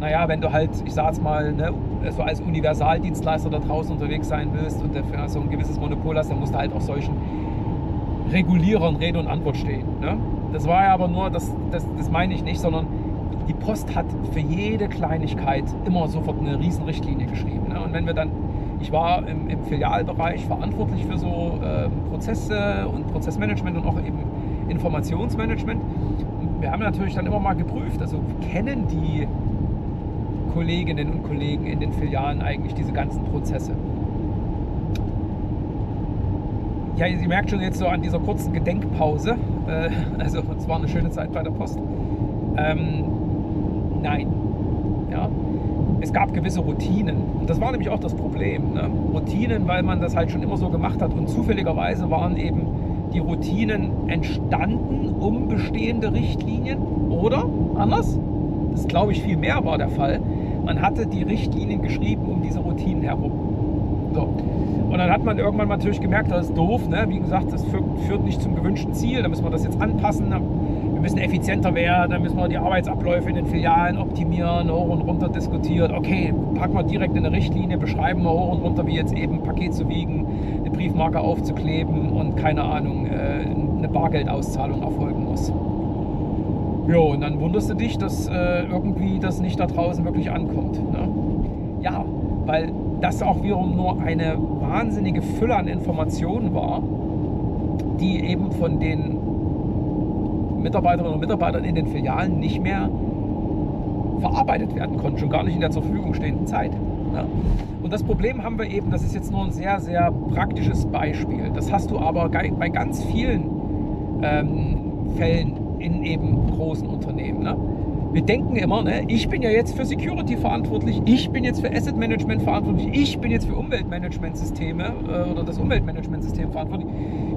A: Naja, wenn du halt, ich sag jetzt mal, ne, so als Universaldienstleister da draußen unterwegs sein willst und dafür so ein gewisses Monopol hast, dann musst du halt auch solchen Regulierern Rede und Antwort stehen. Ne? Das war ja aber nur, das, das, das meine ich nicht, sondern die Post hat für jede Kleinigkeit immer sofort eine Riesenrichtlinie geschrieben. Ne? Und wenn wir dann ich war im, im Filialbereich verantwortlich für so äh, Prozesse und Prozessmanagement und auch eben Informationsmanagement. Wir haben natürlich dann immer mal geprüft, also kennen die Kolleginnen und Kollegen in den Filialen eigentlich diese ganzen Prozesse? Ja, Sie merkt schon jetzt so an dieser kurzen Gedenkpause, äh, also es war eine schöne Zeit bei der Post. Ähm, nein. Ja, es gab gewisse Routinen. Und das war nämlich auch das Problem. Ne? Routinen, weil man das halt schon immer so gemacht hat. Und zufälligerweise waren eben die Routinen entstanden um bestehende Richtlinien. Oder anders, das glaube ich viel mehr war der Fall, man hatte die Richtlinien geschrieben um diese Routinen herum. So. Und dann hat man irgendwann natürlich gemerkt, das ist doof. Ne? Wie gesagt, das führt, nicht zum gewünschten Ziel. Da müssen wir das jetzt anpassen. Wir müssen effizienter werden, dann müssen wir die Arbeitsabläufe in den Filialen optimieren, hoch und runter diskutiert. Okay, packen wir direkt in eine Richtlinie, beschreiben wir hoch und runter, wie jetzt eben ein Paket zu wiegen, eine Briefmarke aufzukleben und keine Ahnung, äh, eine Bargeldauszahlung erfolgen muss. Jo, und dann wunderst du dich, dass äh, irgendwie das nicht da draußen wirklich ankommt. Ne? Ja, weil das auch wiederum nur eine wahnsinnige Fülle an Informationen war, die eben von den Mitarbeiterinnen und Mitarbeitern in den Filialen nicht mehr verarbeitet werden konnten, schon gar nicht in der zur Verfügung stehenden Zeit. Ja. Und das Problem haben wir eben, das ist jetzt nur ein sehr, sehr praktisches Beispiel. Das hast du aber bei ganz vielen ähm, Fällen in eben großen Unternehmen. Wir denken immer, ne, ich bin ja jetzt für Security verantwortlich, ich bin jetzt für Asset Management verantwortlich, ich bin jetzt für Umweltmanagementsysteme äh, oder das Umweltmanagementsystem verantwortlich.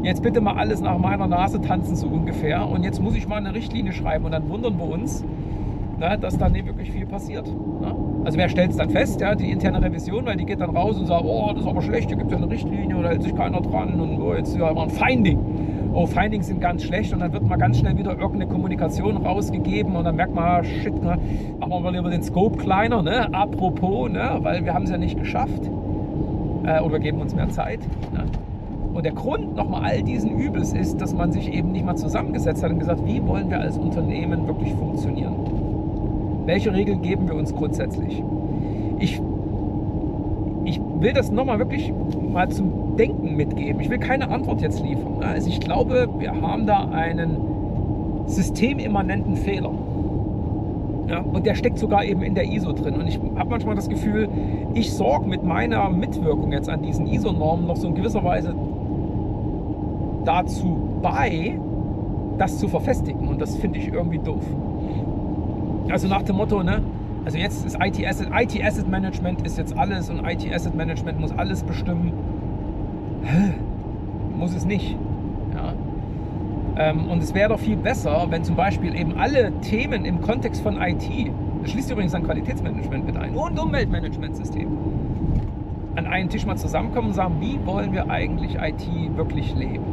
A: Jetzt bitte mal alles nach meiner Nase tanzen so ungefähr und jetzt muss ich mal eine Richtlinie schreiben und dann wundern wir uns, ne, dass da nicht wirklich viel passiert. Ne? Also wer stellt es dann fest? Ja, die interne Revision, weil die geht dann raus und sagt, oh, das ist aber schlecht, hier gibt es ja eine Richtlinie oder hält sich keiner dran und oh, jetzt ist ja immer ein Finding oh, Findings sind ganz schlecht und dann wird mal ganz schnell wieder irgendeine Kommunikation rausgegeben und dann merkt man, ah, shit, ne, machen wir mal lieber den Scope kleiner, ne? apropos, ne? weil wir haben es ja nicht geschafft äh, oder geben uns mehr Zeit. Ne? Und der Grund nochmal all diesen Übels ist, dass man sich eben nicht mal zusammengesetzt hat und gesagt, wie wollen wir als Unternehmen wirklich funktionieren? Welche Regeln geben wir uns grundsätzlich? Ich ich will das nochmal wirklich mal zum Denken mitgeben. Ich will keine Antwort jetzt liefern. Also ich glaube, wir haben da einen systemimmanenten Fehler. Ja, und der steckt sogar eben in der ISO drin. Und ich habe manchmal das Gefühl, ich sorge mit meiner Mitwirkung jetzt an diesen ISO-Normen noch so in gewisser Weise dazu bei, das zu verfestigen. Und das finde ich irgendwie doof. Also nach dem Motto, ne, also jetzt ist IT Asset, IT Asset Management ist jetzt alles und IT Asset Management muss alles bestimmen. Muss es nicht. Ja. Ähm, und es wäre doch viel besser, wenn zum Beispiel eben alle Themen im Kontext von IT, das schließt übrigens dann Qualitätsmanagement mit ein und Umweltmanagementsystem, an einen Tisch mal zusammenkommen und sagen, wie wollen wir eigentlich IT wirklich leben?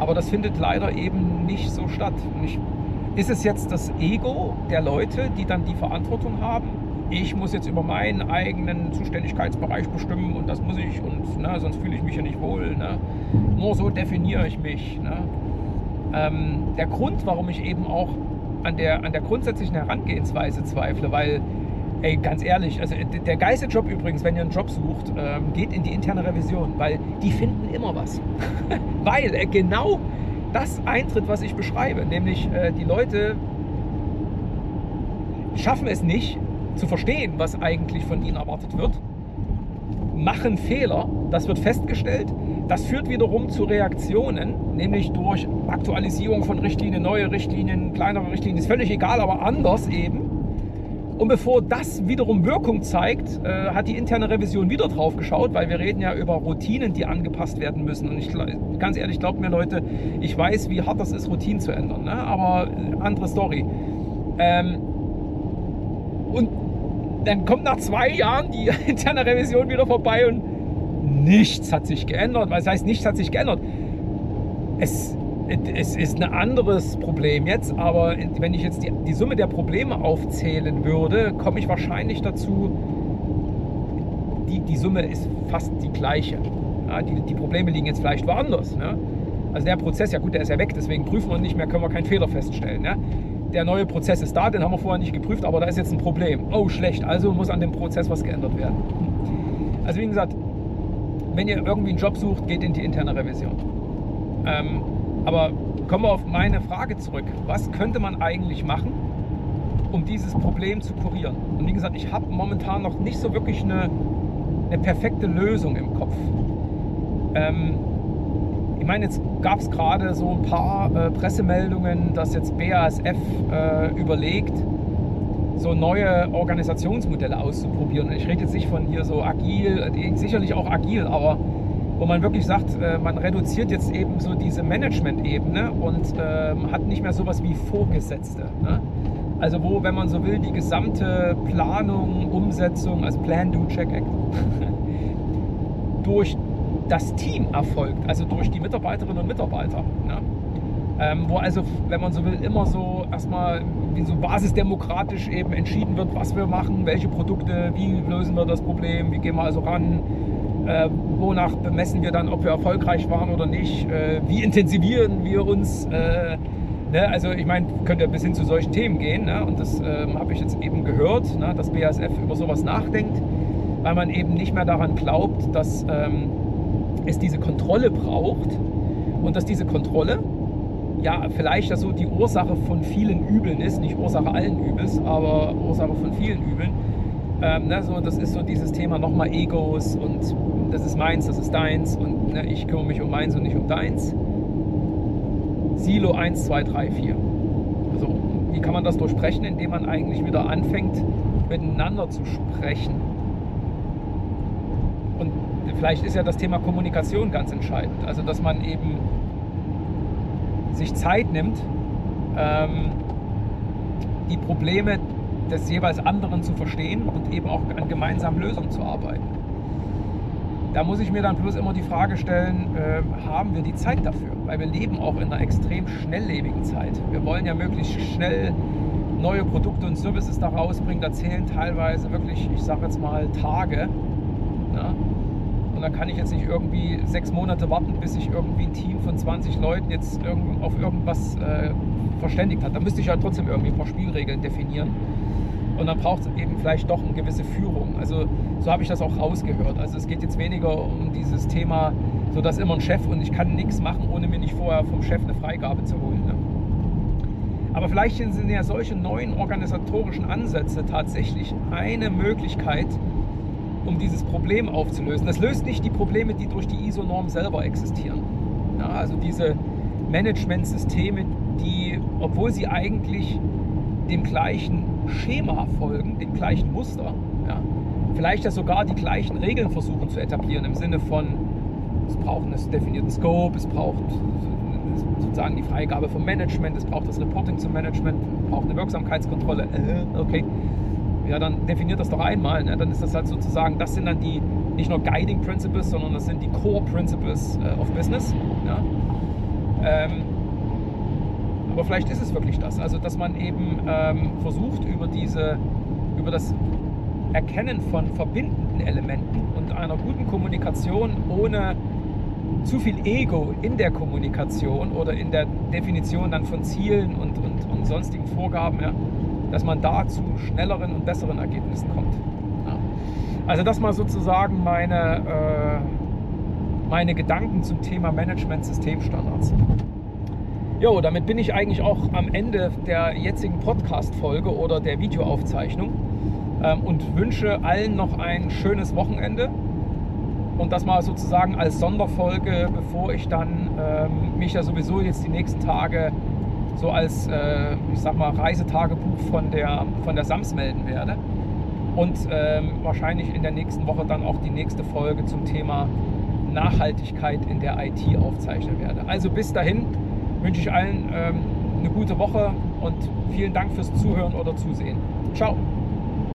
A: Aber das findet leider eben nicht so statt. Und ich ist es jetzt das Ego der Leute, die dann die Verantwortung haben? Ich muss jetzt über meinen eigenen Zuständigkeitsbereich bestimmen und das muss ich und ne, sonst fühle ich mich ja nicht wohl. Ne? Nur so definiere ich mich. Ne? Ähm, der Grund, warum ich eben auch an der, an der grundsätzlichen Herangehensweise zweifle, weil, ey, ganz ehrlich, also der geilste Job übrigens, wenn ihr einen Job sucht, ähm, geht in die interne Revision, weil die finden immer was. (laughs) weil äh, genau das eintritt, was ich beschreibe. Nämlich äh, die Leute schaffen es nicht zu verstehen, was eigentlich von ihnen erwartet wird, machen Fehler, das wird festgestellt, das führt wiederum zu Reaktionen, nämlich durch Aktualisierung von Richtlinien, neue Richtlinien, kleinere Richtlinien, ist völlig egal, aber anders eben. Und bevor das wiederum Wirkung zeigt, äh, hat die interne Revision wieder drauf geschaut, weil wir reden ja über Routinen, die angepasst werden müssen. Und ich ganz ehrlich, glaubt mir Leute, ich weiß, wie hart das ist, Routinen zu ändern. Ne? Aber äh, andere Story. Ähm, und dann kommt nach zwei Jahren die (laughs) interne Revision wieder vorbei und nichts hat sich geändert. Was heißt, nichts hat sich geändert? Es es ist ein anderes Problem jetzt, aber wenn ich jetzt die, die Summe der Probleme aufzählen würde, komme ich wahrscheinlich dazu, die, die Summe ist fast die gleiche. Ja, die, die Probleme liegen jetzt vielleicht woanders. Ne? Also der Prozess, ja gut, der ist ja weg, deswegen prüfen wir nicht mehr, können wir keinen Fehler feststellen. Ne? Der neue Prozess ist da, den haben wir vorher nicht geprüft, aber da ist jetzt ein Problem. Oh, schlecht, also muss an dem Prozess was geändert werden. Also wie gesagt, wenn ihr irgendwie einen Job sucht, geht in die interne Revision. Ähm, aber kommen wir auf meine Frage zurück. Was könnte man eigentlich machen, um dieses Problem zu kurieren? Und wie gesagt, ich habe momentan noch nicht so wirklich eine, eine perfekte Lösung im Kopf. Ähm, ich meine, jetzt gab es gerade so ein paar äh, Pressemeldungen, dass jetzt BASF äh, überlegt, so neue Organisationsmodelle auszuprobieren. Und ich rede jetzt nicht von hier so agil, äh, sicherlich auch agil, aber wo man wirklich sagt, äh, man reduziert jetzt eben so diese Management-Ebene und ähm, hat nicht mehr sowas wie Vorgesetzte. Ne? Also wo, wenn man so will, die gesamte Planung, Umsetzung, also Plan, Do, Check, Act, (laughs) durch das Team erfolgt, also durch die Mitarbeiterinnen und Mitarbeiter. Ne? Ähm, wo also, wenn man so will, immer so erstmal wie so basisdemokratisch eben entschieden wird, was wir machen, welche Produkte, wie lösen wir das Problem, wie gehen wir also ran, äh, wonach bemessen wir dann, ob wir erfolgreich waren oder nicht, äh, wie intensivieren wir uns. Äh, ne? Also ich meine, könnte bis hin zu solchen Themen gehen ne? und das ähm, habe ich jetzt eben gehört, ne? dass BASF über sowas nachdenkt, weil man eben nicht mehr daran glaubt, dass ähm, es diese Kontrolle braucht und dass diese Kontrolle ja vielleicht so die Ursache von vielen Übeln ist, nicht Ursache allen Übels, aber Ursache von vielen Übeln. Ähm, ne, so, das ist so dieses Thema nochmal Egos und das ist meins, das ist deins und ne, ich kümmere mich um meins und nicht um deins. Silo 1, 2, 3, 4. Also, wie kann man das durchbrechen, indem man eigentlich wieder anfängt, miteinander zu sprechen? Und vielleicht ist ja das Thema Kommunikation ganz entscheidend. Also, dass man eben sich Zeit nimmt, ähm, die Probleme des jeweils anderen zu verstehen und eben auch an gemeinsamen Lösungen zu arbeiten. Da muss ich mir dann bloß immer die Frage stellen, äh, haben wir die Zeit dafür? Weil wir leben auch in einer extrem schnelllebigen Zeit. Wir wollen ja möglichst schnell neue Produkte und Services da rausbringen. Da zählen teilweise wirklich, ich sage jetzt mal, Tage. Ja? Und da kann ich jetzt nicht irgendwie sechs Monate warten, bis sich irgendwie ein Team von 20 Leuten jetzt auf irgendwas äh, verständigt hat. Da müsste ich ja trotzdem irgendwie ein paar Spielregeln definieren. Und dann braucht es eben vielleicht doch eine gewisse Führung. Also so habe ich das auch rausgehört. Also es geht jetzt weniger um dieses Thema, so dass immer ein Chef und ich kann nichts machen, ohne mir nicht vorher vom Chef eine Freigabe zu holen. Ne? Aber vielleicht sind ja solche neuen organisatorischen Ansätze tatsächlich eine Möglichkeit, um dieses Problem aufzulösen. Das löst nicht die Probleme, die durch die ISO-Norm selber existieren. Ja, also diese Managementsysteme, die, obwohl sie eigentlich dem gleichen Schema folgen, dem gleichen Muster, vielleicht ja sogar die gleichen Regeln versuchen zu etablieren im Sinne von, es braucht einen definierten Scope, es braucht sozusagen die Freigabe vom Management, es braucht das Reporting zum Management, es braucht eine Wirksamkeitskontrolle. Äh, okay, ja, dann definiert das doch einmal. Ne? Dann ist das halt sozusagen, das sind dann die nicht nur Guiding Principles, sondern das sind die Core Principles äh, of Business. Ja? Ähm, aber vielleicht ist es wirklich das. Also, dass man eben ähm, versucht, über diese, über das Erkennen von verbindenden Elementen und einer guten Kommunikation ohne zu viel Ego in der Kommunikation oder in der Definition dann von Zielen und, und, und sonstigen Vorgaben, ja, dass man da zu schnelleren und besseren Ergebnissen kommt. Ja. Also das mal sozusagen meine, äh, meine Gedanken zum Thema Management-Systemstandards. Jo, damit bin ich eigentlich auch am Ende der jetzigen Podcast-Folge oder der Videoaufzeichnung und wünsche allen noch ein schönes Wochenende. Und das mal sozusagen als Sonderfolge, bevor ich dann ähm, mich ja sowieso jetzt die nächsten Tage so als, äh, ich sag mal, Reisetagebuch von der, von der SAMS melden werde. Und ähm, wahrscheinlich in der nächsten Woche dann auch die nächste Folge zum Thema Nachhaltigkeit in der IT aufzeichnen werde. Also bis dahin wünsche ich allen ähm, eine gute Woche und vielen Dank fürs Zuhören oder Zusehen. Ciao.